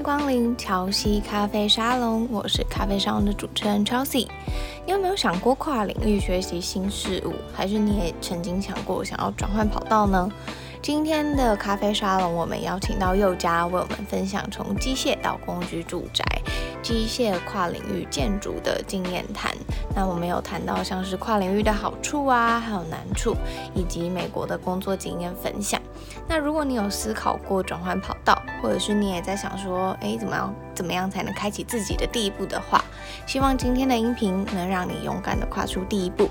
迎光临乔西咖啡沙龙，我是咖啡沙龙的主持人 Chelsea。你有没有想过跨领域学习新事物，还是你也曾经想过想要转换跑道呢？今天的咖啡沙龙，我们邀请到宥嘉为我们分享从机械到公寓住宅、机械跨领域建筑的经验谈。那我们有谈到像是跨领域的好处啊，还有难处，以及美国的工作经验分享。那如果你有思考过转换跑道，或者是你也在想说，诶，怎么样怎么样才能开启自己的第一步的话，希望今天的音频能让你勇敢地跨出第一步。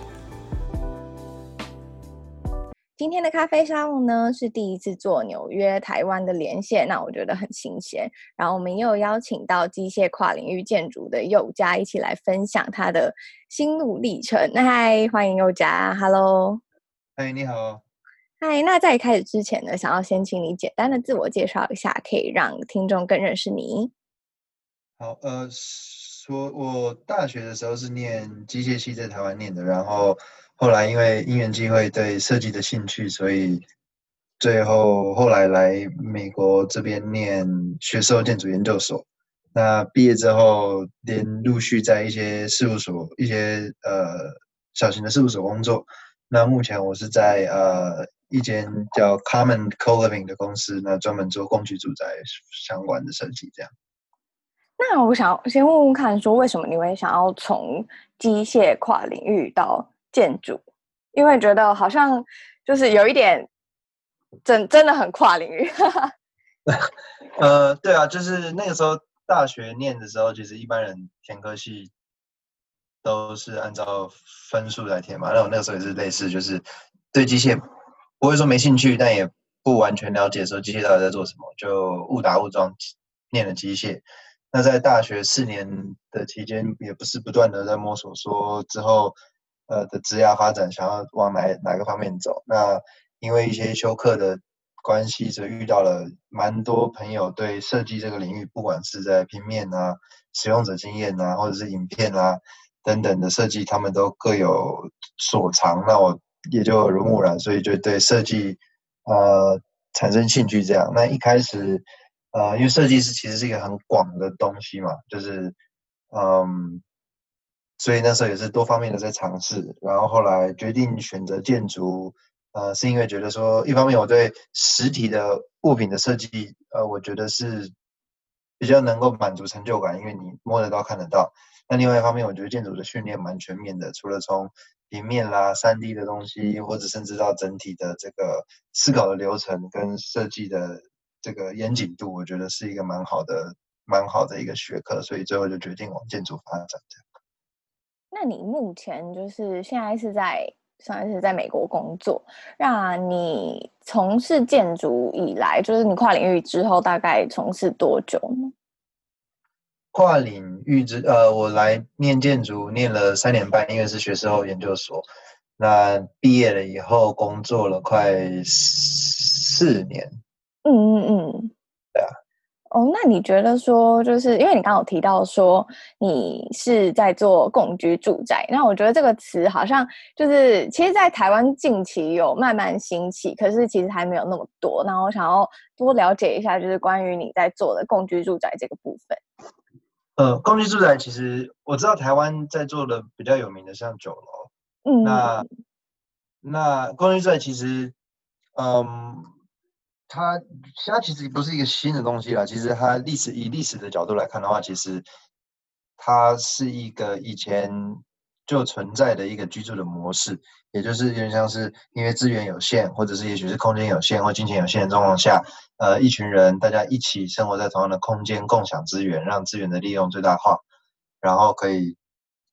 今天的咖啡沙龙呢，是第一次做纽约台湾的连线，那我觉得很新鲜。然后我们又邀请到机械跨领域建筑的宥嘉一起来分享他的心路历程。嗨，欢迎宥嘉，Hello。嗨，你好。嗨，那在开始之前呢，想要先请你简单的自我介绍一下，可以让听众更认识你。好，呃，说我大学的时候是念机械系，在台湾念的，然后。后来因为因缘机会对设计的兴趣，所以最后后来来美国这边念学士后建筑研究所。那毕业之后，连陆续在一些事务所、一些呃小型的事务所工作。那目前我是在呃一间叫 Common Co-Living 的公司，那专门做共居住宅相关的设计。这样。那我想先问问看，说为什么你会想要从机械跨领域到建筑，因为觉得好像就是有一点真真的很跨领域。呃，对啊，就是那个时候大学念的时候，其实一般人填科系都是按照分数来填嘛。那我那个时候也是类似，就是对机械不会说没兴趣，但也不完全了解说机械到底在做什么，就误打误撞念了机械。那在大学四年的期间，也不是不断的在摸索，说之后。呃的职业发展，想要往哪哪个方面走？那因为一些修课的关系，所以遇到了蛮多朋友对设计这个领域，不管是在平面啊、使用者经验啊，或者是影片啊等等的设计，他们都各有所长。那我也就耳濡目染，所以就对设计呃产生兴趣。这样，那一开始呃，因为设计师其实是一个很广的东西嘛，就是嗯。所以那时候也是多方面的在尝试，然后后来决定选择建筑，呃，是因为觉得说，一方面我对实体的物品的设计，呃，我觉得是比较能够满足成就感，因为你摸得到、看得到。那另外一方面，我觉得建筑的训练蛮全面的，除了从平面啦、三 D 的东西，或者甚至到整体的这个思考的流程跟设计的这个严谨度，我觉得是一个蛮好的、蛮好的一个学科，所以最后就决定往建筑发展这样。那你目前就是现在是在，算是在美国工作。那你从事建筑以来，就是你跨领域之后，大概从事多久呢？跨领域之呃，我来念建筑念了三年半，因为是学士后研究所。那毕业了以后，工作了快四年。嗯嗯嗯，对啊。哦，那你觉得说，就是因为你刚刚有提到说你是在做共居住宅，那我觉得这个词好像就是，其实，在台湾近期有慢慢兴起，可是其实还没有那么多。然后我想要多了解一下，就是关于你在做的共居住宅这个部分。呃，公寓住宅其实我知道台湾在做的比较有名的像九楼，嗯，那那公寓住宅其实，嗯。它它其实不是一个新的东西啦，其实它历史以历史的角度来看的话，其实它是一个以前就存在的一个居住的模式，也就是有点像是因为资源有限，或者是也许是空间有限或金钱有限的状况下，呃，一群人大家一起生活在同样的空间，共享资源，让资源的利用最大化，然后可以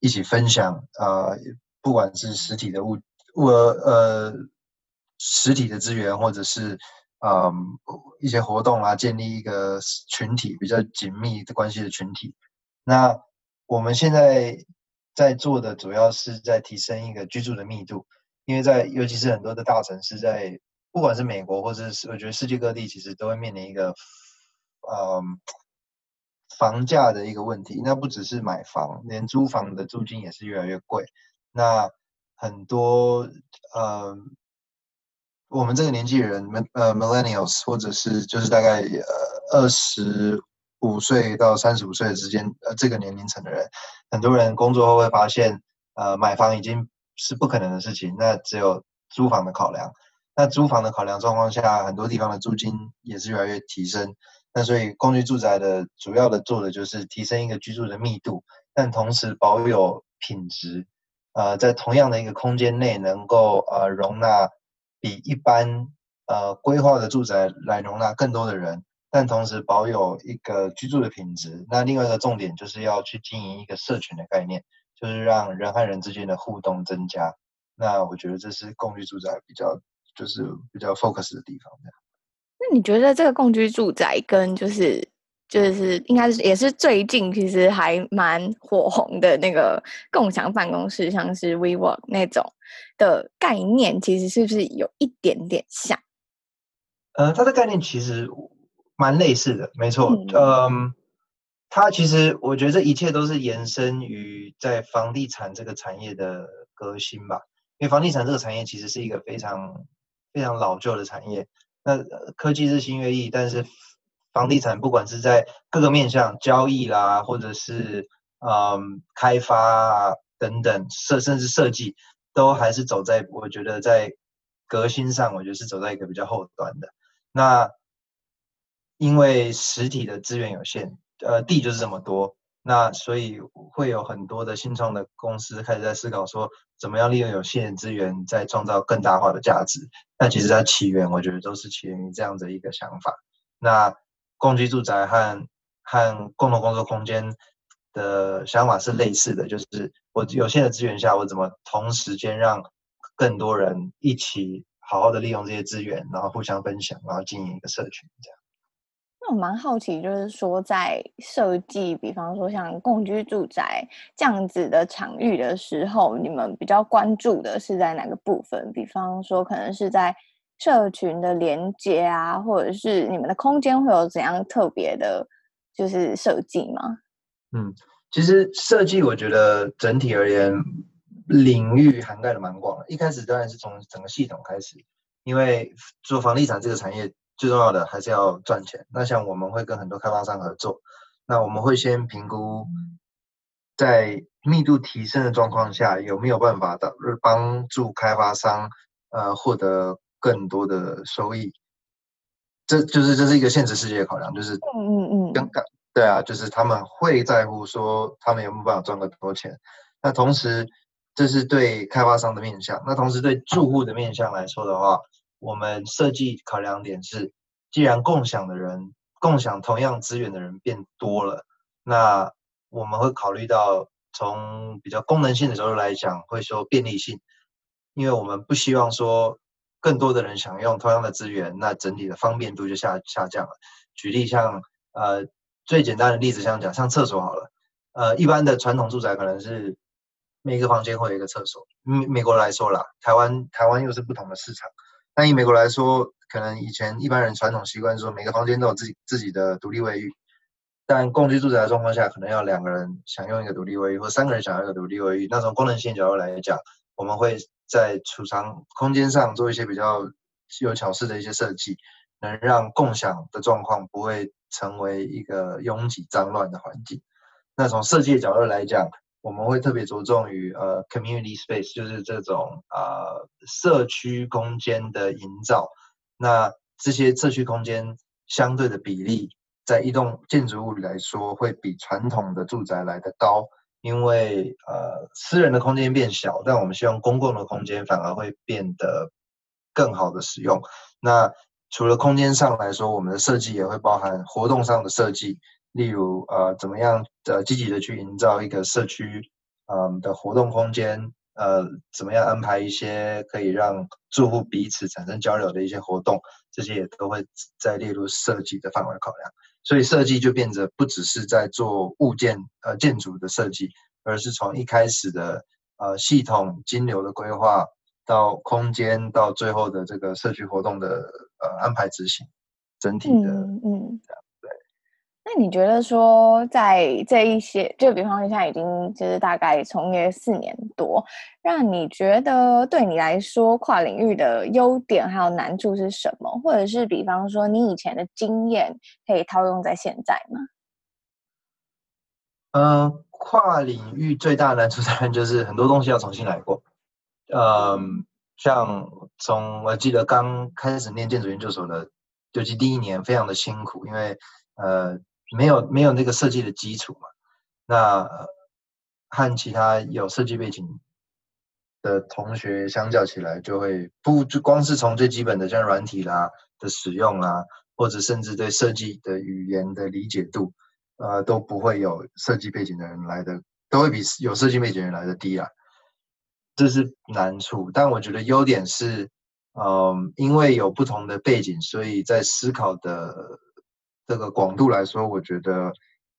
一起分享，呃，不管是实体的物物呃实体的资源，或者是。嗯，一些活动啊，建立一个群体比较紧密的关系的群体。那我们现在在做的主要是在提升一个居住的密度，因为在尤其是很多的大城市，在不管是美国或者是我觉得世界各地，其实都会面临一个嗯房价的一个问题。那不只是买房，连租房的租金也是越来越贵。那很多嗯。我们这个年纪人，呃，millennials，或者是就是大概呃二十五岁到三十五岁之间，呃，这个年龄层的人，很多人工作后会发现，呃，买房已经是不可能的事情，那只有租房的考量。那租房的考量状况下，很多地方的租金也是越来越提升。那所以，公寓住宅的主要的做的就是提升一个居住的密度，但同时保有品质。呃，在同样的一个空间内，能够呃容纳比一般呃规划的住宅来容纳更多的人，但同时保有一个居住的品质。那另外一个重点就是要去经营一个社群的概念，就是让人和人之间的互动增加。那我觉得这是共居住宅比较。就是比较 focus 的地方，这样。那你觉得这个共居住宅跟就是就是应该是也是最近其实还蛮火红的那个共享办公室，像是 WeWork 那种的概念，其实是不是有一点点像？呃，它的概念其实蛮类似的，没错。嗯，呃，它其实我觉得这一切都是延伸于在房地产这个产业的革新吧，因为房地产这个产业其实是一个非常。非常老旧的产业，那科技日新月异，但是房地产不管是在各个面向交易啦，或者是嗯开发啊等等设甚至设计，都还是走在我觉得在革新上，我觉得是走在一个比较后端的。那因为实体的资源有限，呃，地就是这么多。那所以会有很多的新创的公司开始在思考说，怎么样利用有限的资源，再创造更大化的价值。那其实它起源，我觉得都是起源于这样的一个想法。那共居住宅和和共同工作空间的想法是类似的，就是我有限的资源下，我怎么同时间让更多人一起好好的利用这些资源，然后互相分享，然后经营一个社群这样。我蛮好奇，就是说在设计，比方说像共居住宅这样子的场域的时候，你们比较关注的是在哪个部分？比方说，可能是在社群的连接啊，或者是你们的空间会有怎样特别的，就是设计吗？嗯，其实设计我觉得整体而言，领域涵盖的蛮广的。一开始当然是从整个系统开始，因为做房地产这个产业。最重要的还是要赚钱。那像我们会跟很多开发商合作，那我们会先评估在密度提升的状况下，有没有办法的帮助开发商呃获得更多的收益。这就是这是一个现实世界的考量，就是嗯嗯嗯，刚刚对啊，就是他们会在乎说他们有没有办法赚更多钱。那同时这是对开发商的面向，那同时对住户的面向来说的话。我们设计考量点是，既然共享的人、共享同样资源的人变多了，那我们会考虑到从比较功能性的角度来讲，会说便利性，因为我们不希望说更多的人享用同样的资源，那整体的方便度就下下降了。举例像呃最简单的例子，像讲像厕所好了，呃一般的传统住宅可能是每个房间会有一个厕所，美美国来说啦，台湾台湾又是不同的市场。但以美国来说，可能以前一般人传统习惯说每个房间都有自己自己的独立卫浴，但共居住宅的状况下，可能要两个人享用一个独立卫浴，或三个人享用一个独立卫浴。那从功能性角度来讲，我们会在储藏空间上做一些比较有巧思的一些设计，能让共享的状况不会成为一个拥挤脏乱的环境。那从设计的角度来讲，我们会特别着重于呃，community space，就是这种呃社区空间的营造。那这些社区空间相对的比例，在一栋建筑物里来说，会比传统的住宅来得高，因为呃私人的空间变小，但我们希望公共的空间反而会变得更好的使用。那除了空间上来说，我们的设计也会包含活动上的设计。例如，呃，怎么样的积极的去营造一个社区，嗯的活动空间，呃，怎么样安排一些可以让住户彼此产生交流的一些活动，这些也都会在列入设计的范围考量。所以设计就变得不只是在做物件，呃，建筑的设计，而是从一开始的呃系统金流的规划，到空间，到最后的这个社区活动的呃安排执行，整体的，嗯。嗯那你觉得说，在这一些，就比方说现在已经就是大概从业四年多，让你觉得对你来说跨领域的优点还有难处是什么？或者是比方说你以前的经验可以套用在现在吗？呃，跨领域最大的难处 当然就是很多东西要重新来过。嗯，像从我记得刚开始念建筑研究所的，尤其第一年非常的辛苦，因为呃没有没有那个设计的基础嘛。那和其他有设计背景的同学相较起来，就会不就光是从最基本的像软体啦的使用啦，或者甚至对设计的语言的理解度，呃都不会有设计背景的人来的，都会比有设计背景的人来的低啊。这是难处，但我觉得优点是，嗯，因为有不同的背景，所以在思考的这个广度来说，我觉得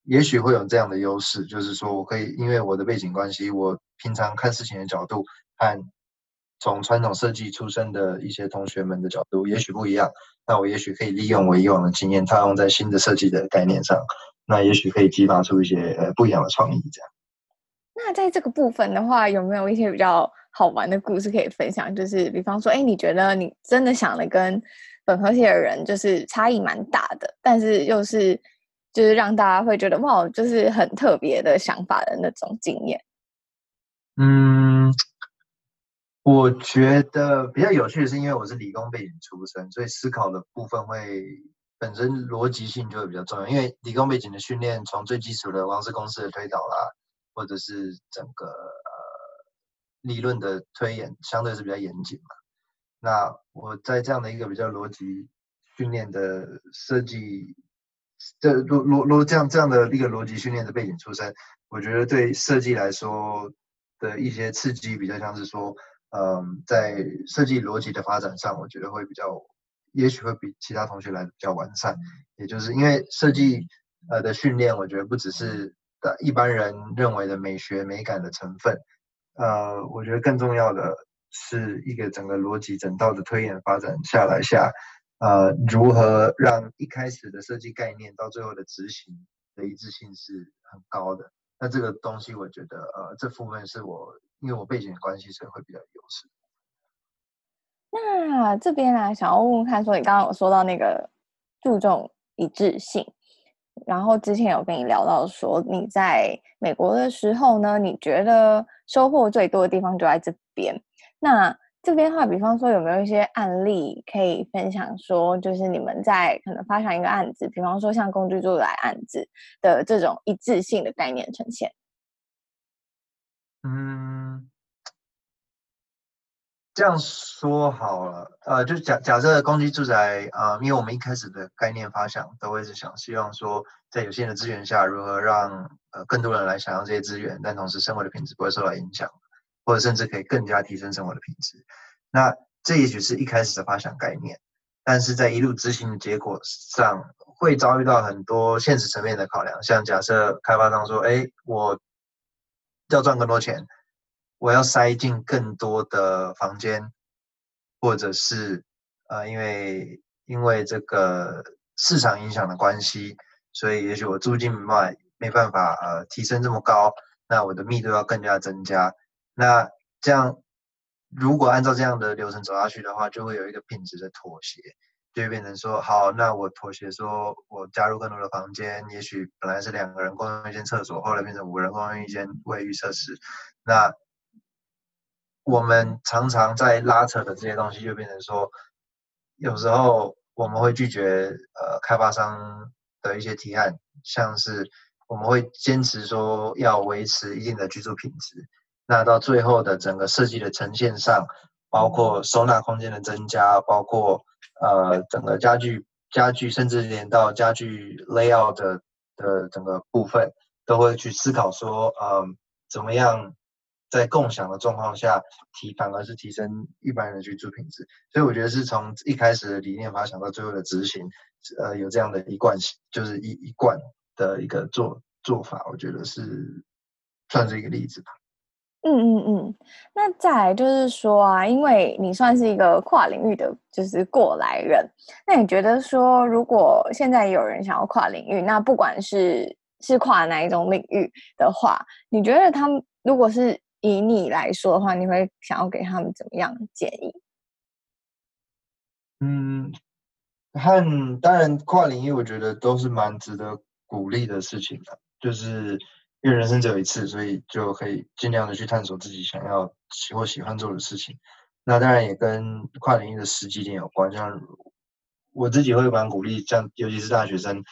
也许会有这样的优势，就是说我可以因为我的背景关系，我平常看事情的角度和从传统设计出身的一些同学们的角度也许不一样，那我也许可以利用我以往的经验套用在新的设计的概念上，那也许可以激发出一些呃不一样的创意，这样。那在这个部分的话，有没有一些比较好玩的故事可以分享？就是比方说，哎，你觉得你真的想的跟本科系的人就是差异蛮大的，但是又是就是让大家会觉得哇，就是很特别的想法的那种经验。嗯，我觉得比较有趣的是，因为我是理工背景出身，所以思考的部分会本身逻辑性就会比较重要。因为理工背景的训练，从最基础的王氏公式的推导啦。或者是整个呃理论的推演相对是比较严谨嘛，那我在这样的一个比较逻辑训练的设计，这逻逻逻这样这样的一个逻辑训练的背景出身，我觉得对设计来说的一些刺激比较像是说，嗯，在设计逻辑的发展上，我觉得会比较，也许会比其他同学来比较完善，也就是因为设计呃的训练，我觉得不只是。的一般人认为的美学美感的成分，呃，我觉得更重要的是一个整个逻辑整套的推演发展下来下，呃，如何让一开始的设计概念到最后的执行的一致性是很高的。那这个东西，我觉得，呃，这部分是我因为我背景的关系，所以会比较有优势。那这边呢，想要问问看，说你刚刚有说到那个注重一致性。然后之前有跟你聊到说，你在美国的时候呢，你觉得收获最多的地方就在这边。那这边的话，比方说有没有一些案例可以分享？说就是你们在可能发想一个案子，比方说像工具住宅案子的这种一致性的概念呈现。嗯。这样说好了，呃，就假假设公区住宅啊、呃，因为我们一开始的概念发想都会是想希望说，在有限的资源下，如何让呃更多人来享用这些资源，但同时生活的品质不会受到影响，或者甚至可以更加提升生活的品质。那这也许是一开始的发想概念，但是在一路执行的结果上，会遭遇到很多现实层面的考量，像假设开发商说，哎，我要赚更多钱。我要塞进更多的房间，或者是呃，因为因为这个市场影响的关系，所以也许我租金没办法没办法呃提升这么高，那我的密度要更加增加。那这样如果按照这样的流程走下去的话，就会有一个品质的妥协，就会变成说好，那我妥协说我加入更多的房间，也许本来是两个人共用一间厕所，后来变成五人共用一间卫浴设施，那。我们常常在拉扯的这些东西，就变成说，有时候我们会拒绝呃开发商的一些提案，像是我们会坚持说要维持一定的居住品质，那到最后的整个设计的呈现上，包括收纳空间的增加，包括呃整个家具家具，甚至连到家具 layout 的的整个部分，都会去思考说，嗯、呃，怎么样。在共享的状况下提，反而是提升一般人的居住品质，所以我觉得是从一开始的理念发想到最后的执行，呃，有这样的一贯性，就是一一贯的一个做做法，我觉得是算是一个例子吧。嗯嗯嗯，那再来就是说啊，因为你算是一个跨领域的就是过来人，那你觉得说，如果现在有人想要跨领域，那不管是是跨哪一种领域的话，你觉得他们如果是以你来说的话，你会想要给他们怎么样的建议？嗯，和当然跨领域，我觉得都是蛮值得鼓励的事情的。就是因为人生只有一次，所以就可以尽量的去探索自己想要喜或喜欢做的事情。那当然也跟跨领域的时机点有关，像我自己会蛮鼓励，像尤其是大学生，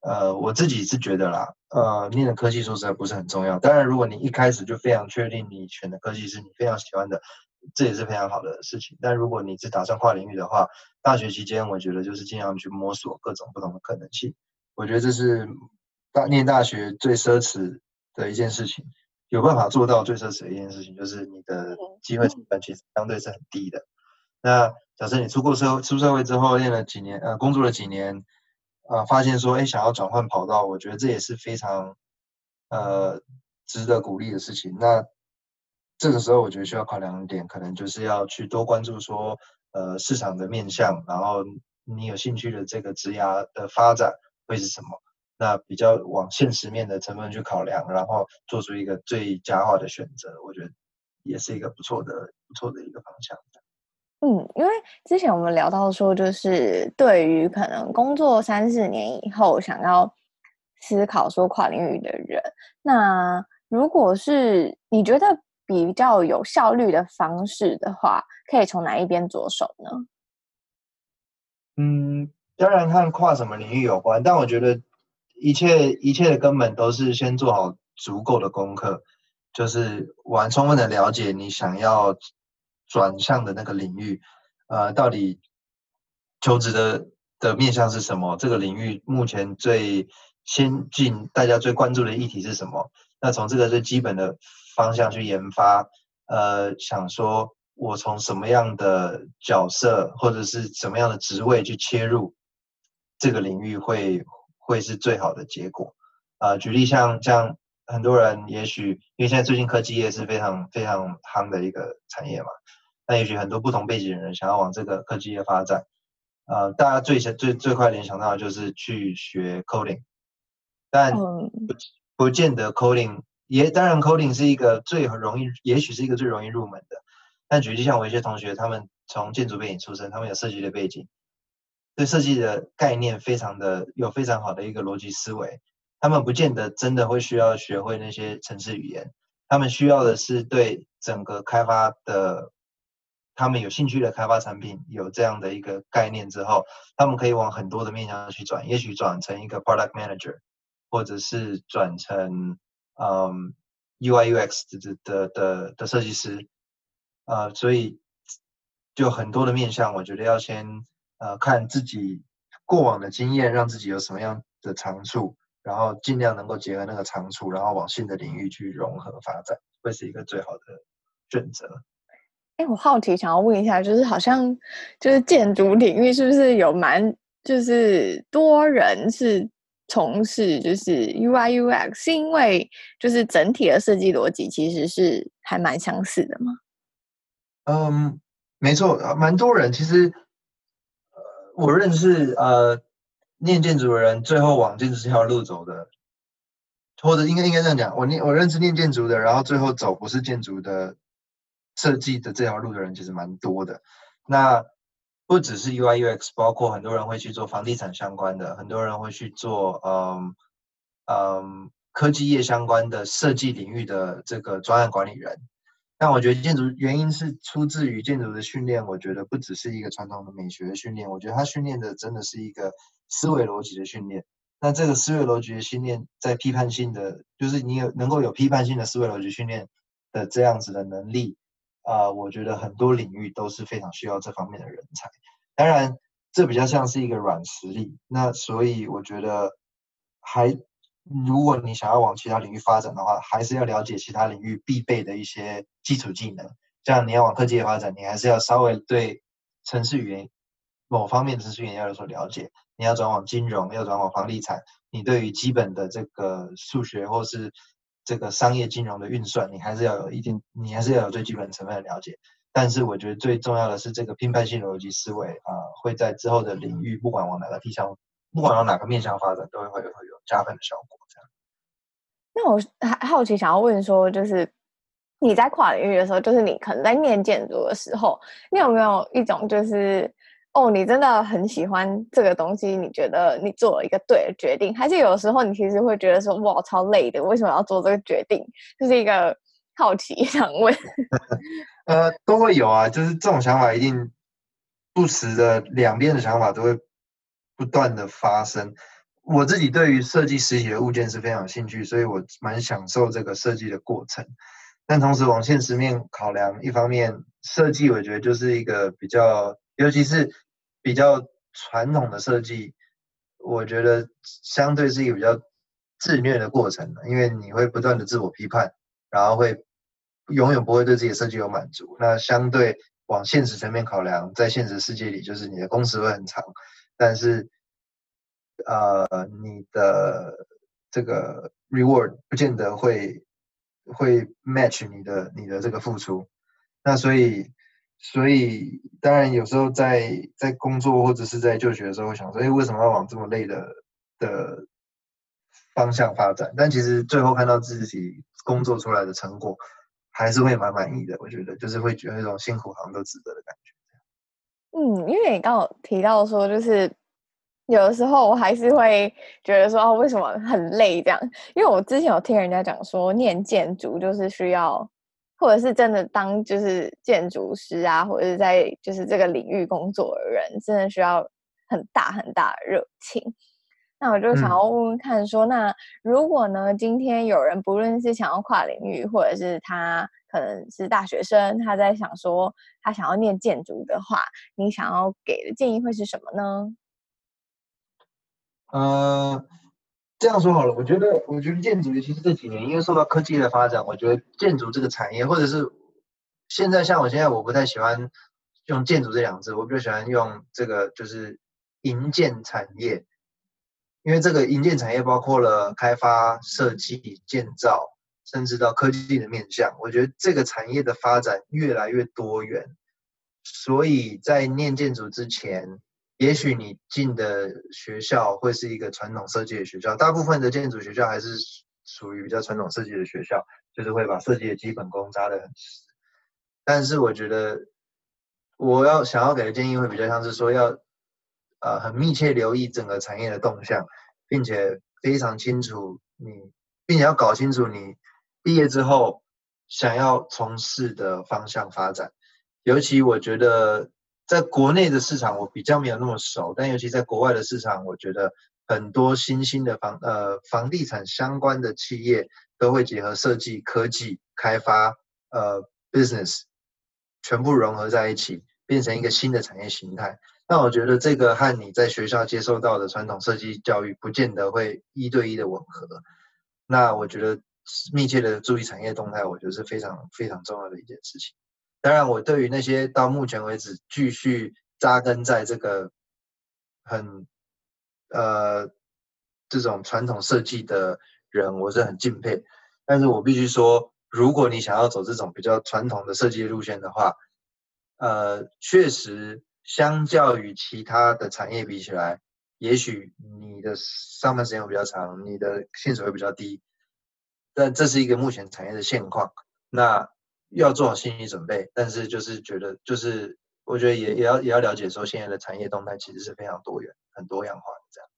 呃，我自己是觉得啦，呃，念的科技说实在不是很重要。当然，如果你一开始就非常确定你选的科技是你非常喜欢的，这也是非常好的事情。但如果你是打算跨领域的话，大学期间我觉得就是尽量去摸索各种不同的可能性。我觉得这是大念大学最奢侈的一件事情，有办法做到最奢侈的一件事情，就是你的机会成本其实相对是很低的。那假设你出过社会，出社会之后练了几年，呃，工作了几年，啊、呃，发现说，哎，想要转换跑道，我觉得这也是非常，呃，值得鼓励的事情。那这个时候，我觉得需要考量一点，可能就是要去多关注说，呃，市场的面向，然后你有兴趣的这个职涯的发展会是什么？那比较往现实面的成分去考量，然后做出一个最佳化的选择，我觉得也是一个不错的、不错的一个方向。嗯，因为之前我们聊到说，就是对于可能工作三四年以后想要思考说跨领域的人，那如果是你觉得比较有效率的方式的话，可以从哪一边着手呢？嗯，当然看跨什么领域有关，但我觉得。一切一切的根本都是先做好足够的功课，就是完充分的了解你想要转向的那个领域，呃，到底求职的的面向是什么？这个领域目前最先进、大家最关注的议题是什么？那从这个最基本的方向去研发，呃，想说我从什么样的角色或者是什么样的职位去切入这个领域会。会是最好的结果，啊、呃，举例像像很多人，也许因为现在最近科技业是非常非常夯的一个产业嘛，那也许很多不同背景的人想要往这个科技业发展，呃，大家最最最快联想到的就是去学 coding，但不不见得 coding 也当然 coding 是一个最容易，也许是一个最容易入门的，但举例像我一些同学，他们从建筑背景出身，他们有设计的背景。对设计的概念非常的有非常好的一个逻辑思维，他们不见得真的会需要学会那些程式语言，他们需要的是对整个开发的，他们有兴趣的开发产品有这样的一个概念之后，他们可以往很多的面向去转，也许转成一个 product manager，或者是转成嗯 UI UX 的的的的设计师，呃，所以就很多的面向，我觉得要先。呃，看自己过往的经验，让自己有什么样的长处，然后尽量能够结合那个长处，然后往新的领域去融合发展，会是一个最好的选择。哎，我好奇想要问一下，就是好像就是建筑领域是不是有蛮就是多人是从事就是 UI UX，是因为就是整体的设计逻辑其实是还蛮相似的吗？嗯，没错，蛮多人其实。我认识呃，念建筑的人，最后往建筑这条路走的，或者应该应该这样讲，我念我认识念建筑的，然后最后走不是建筑的设计的这条路的人，其实蛮多的。那不只是 UI UX，包括很多人会去做房地产相关的，很多人会去做嗯嗯科技业相关的设计领域的这个专案管理人。但我觉得建筑原因是出自于建筑的训练，我觉得不只是一个传统的美学的训练，我觉得它训练的真的是一个思维逻辑的训练。那这个思维逻辑的训练，在批判性的，就是你有能够有批判性的思维逻辑训练的这样子的能力啊、我觉得很多领域都是非常需要这方面的人才。当然，这比较像是一个软实力。那所以我觉得还。如果你想要往其他领域发展的话，还是要了解其他领域必备的一些基础技能。像你要往科技业发展，你还是要稍微对程式语言某方面的程式语言要有所了解。你要转往金融，要转往房地产，你对于基本的这个数学或是这个商业金融的运算，你还是要有一定，你还是要有最基本成分的了解。但是我觉得最重要的是这个批判性逻辑思维啊、会在之后的领域，不管往哪个地方。不管往哪个面向发展，都会会有加分的效果。这样。那我还好奇想要问说，就是你在跨领域的时候，就是你可能在念建筑的时候，你有没有一种就是哦，你真的很喜欢这个东西，你觉得你做了一个对的决定，还是有时候你其实会觉得说，哇，超累的，为什么要做这个决定？就是一个好奇想问。呃，都会有啊，就是这种想法一定不时的，两边的想法都会不断的发生。我自己对于设计实体的物件是非常有兴趣，所以我蛮享受这个设计的过程。但同时往现实面考量，一方面设计我觉得就是一个比较，尤其是。比较传统的设计，我觉得相对是一个比较自虐的过程，因为你会不断的自我批判，然后会永远不会对自己的设计有满足。那相对往现实层面考量，在现实世界里，就是你的工时会很长，但是呃，你的这个 reward 不见得会会 match 你的你的这个付出。那所以。所以，当然有时候在在工作或者是在就学的时候，会想说，哎，为什么要往这么累的的方向发展？但其实最后看到自己工作出来的成果，还是会蛮满意的。我觉得，就是会觉得那种辛苦好像都值得的感觉。嗯，因为你刚刚提到说，就是有的时候我还是会觉得说，哦，为什么很累这样？因为我之前有听人家讲说，念建筑就是需要。或者是真的当就是建筑师啊，或者是在就是这个领域工作的人，真的需要很大很大的热情。那我就想要问问看说，说、嗯、那如果呢，今天有人不论是想要跨领域，或者是他可能是大学生，他在想说他想要念建筑的话，你想要给的建议会是什么呢？呃、这样说好了，我觉得，我觉得建筑尤其是这几年，因为受到科技的发展，我觉得建筑这个产业，或者是现在像我现在，我不太喜欢用建筑这两个字，我比较喜欢用这个就是营建产业，因为这个营建产业包括了开发、设计、建造，甚至到科技的面向，我觉得这个产业的发展越来越多元，所以在念建筑之前。也许你进的学校会是一个传统设计的学校，大部分的建筑学校还是属于比较传统设计的学校，就是会把设计的基本功扎得很实。但是我觉得，我要想要给的建议会比较像是说要，呃，很密切留意整个产业的动向，并且非常清楚你，并且要搞清楚你毕业之后想要从事的方向发展。尤其我觉得。在国内的市场我比较没有那么熟，但尤其在国外的市场，我觉得很多新兴的房呃房地产相关的企业都会结合设计、科技、开发呃 business 全部融合在一起，变成一个新的产业形态。那我觉得这个和你在学校接受到的传统设计教育不见得会一对一的吻合。那我觉得密切的注意产业动态，我觉得是非常非常重要的一件事情。当然，我对于那些到目前为止继续扎根在这个很呃这种传统设计的人，我是很敬佩。但是我必须说，如果你想要走这种比较传统的设计路线的话，呃，确实相较于其他的产业比起来，也许你的上班时间会比较长，你的薪水会比较低。但这是一个目前产业的现况。那要做好心理准备，但是就是觉得，就是我觉得也也要也要了解说，现在的产业动态其实是非常多元、很多样化的这样。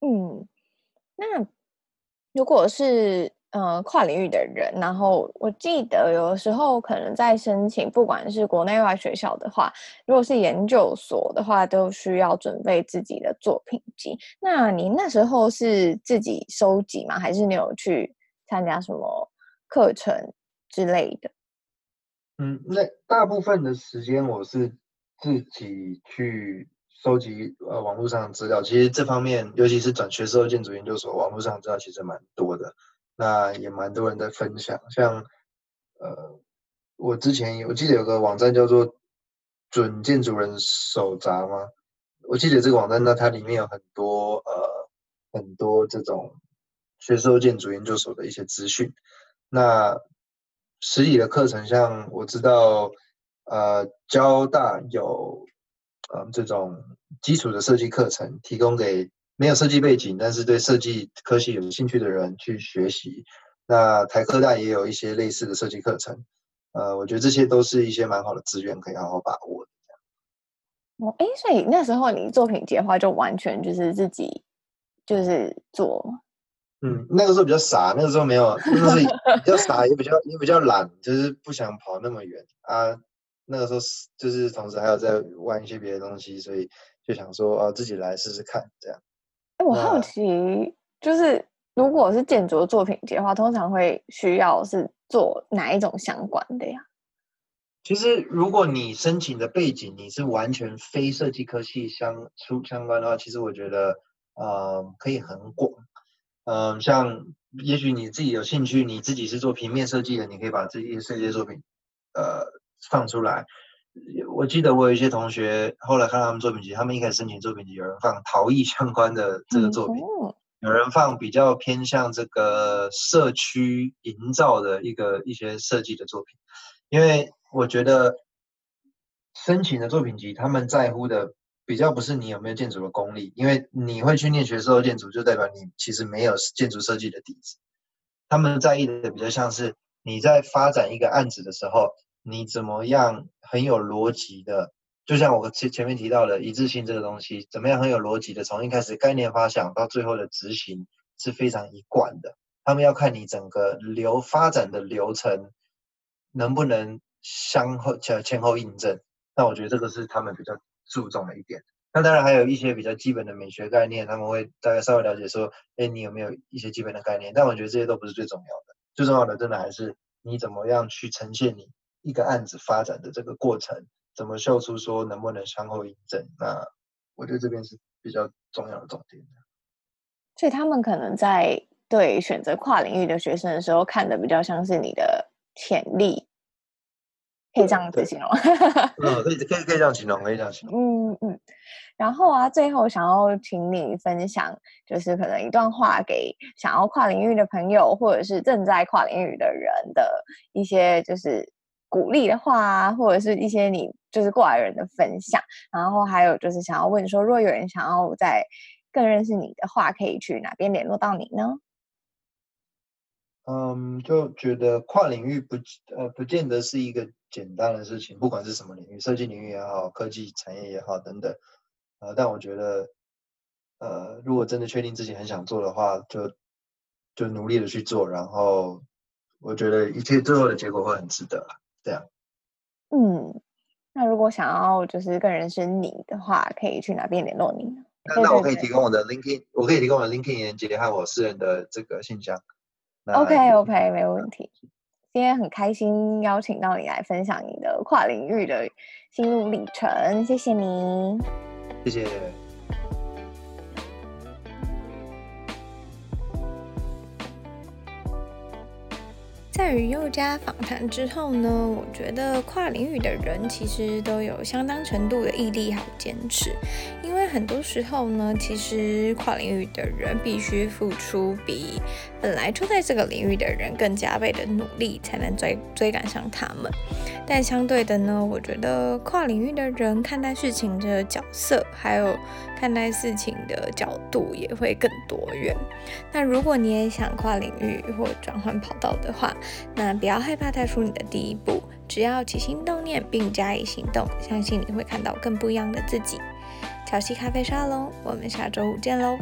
嗯，那如果是呃跨领域的人，然后我记得有的时候可能在申请，不管是国内外学校的话，如果是研究所的话，都需要准备自己的作品集。那你那时候是自己收集吗？还是你有去参加什么课程？之类的，嗯，那大部分的时间我是自己去收集呃网络上的资料。其实这方面，尤其是转学之后建筑研究所，网络上的资料其实蛮多的。那也蛮多人在分享，像呃，我之前我记得有个网站叫做“准建筑人手札”吗？我记得这个网站呢，它里面有很多呃很多这种学收建筑研究所的一些资讯。那实体的课程，像我知道，呃，交大有，呃，这种基础的设计课程，提供给没有设计背景，但是对设计科系有兴趣的人去学习。那台科大也有一些类似的设计课程，呃，我觉得这些都是一些蛮好的资源，可以好好把握的。哦，哎，所以那时候你作品集的话，就完全就是自己就是做。嗯，那个时候比较傻，那个时候没有，就是比较傻，也比较也比较懒，就是不想跑那么远啊。那个时候就是同时还有在玩一些别的东西，所以就想说啊，自己来试试看这样。哎，我好奇，就是如果是建筑作品集的话，通常会需要是做哪一种相关的呀？其实，如果你申请的背景你是完全非设计科系相出相关的话，其实我觉得，呃，可以很广。嗯、呃，像也许你自己有兴趣，你自己是做平面设计的，你可以把自己的设计作品，呃，放出来。我记得我有一些同学后来看他们作品集，他们一开始申请作品集，有人放陶艺相关的这个作品，嗯、有人放比较偏向这个社区营造的一个一些设计的作品，因为。我觉得申请的作品集，他们在乎的比较不是你有没有建筑的功力，因为你会去念学士后建筑，就代表你其实没有建筑设计的底子。他们在意的比较像是你在发展一个案子的时候，你怎么样很有逻辑的，就像我前前面提到的一致性这个东西，怎么样很有逻辑的，从一开始概念发想到最后的执行是非常一贯的。他们要看你整个流发展的流程能不能。相后前前后印证，那我觉得这个是他们比较注重的一点。那当然还有一些比较基本的美学概念，他们会大概稍微了解说，哎，你有没有一些基本的概念？但我觉得这些都不是最重要的，最重要的真的还是你怎么样去呈现你一个案子发展的这个过程，怎么秀出说能不能相互印证？那我觉得这边是比较重要的重点。所以他们可能在对选择跨领域的学生的时候，看的比较像是你的潜力。可以这样子形容，嗯，可以可以可以这样形容，可以这样形容。嗯嗯，然后啊，最后想要请你分享，就是可能一段话给想要跨领域的朋友，或者是正在跨领域的人的一些就是鼓励的话啊，或者是一些你就是过来人的分享。然后还有就是想要问说，如果有人想要在更认识你的话，可以去哪边联络到你呢？嗯，就觉得跨领域不呃不见得是一个简单的事情，不管是什么领域，设计领域也好，科技产业也好等等，呃，但我觉得，呃，如果真的确定自己很想做的话，就就努力的去做，然后我觉得一切最后的结果会很值得，这样。嗯，那如果想要就是更认识你的话，可以去哪边联络你呢？那那我可以提供我的 LinkedIn，我可以提供我的 LinkedIn 连结和我私人的这个信箱。OK OK，没问题。今天很开心邀请到你来分享你的跨领域的心路历程，谢谢你。谢谢。在与佑嘉访谈之后呢，我觉得跨领域的人其实都有相当程度的毅力还有坚持，因为很多时候呢，其实跨领域的人必须付出比本来就在这个领域的人更加倍的努力，才能追追赶上他们。但相对的呢，我觉得跨领域的人看待事情的角色，还有看待事情的角度也会更多元。那如果你也想跨领域或转换跑道的话，那不要害怕踏出你的第一步，只要起心动念并加以行动，相信你会看到更不一样的自己。小西咖啡沙龙，我们下周五见喽。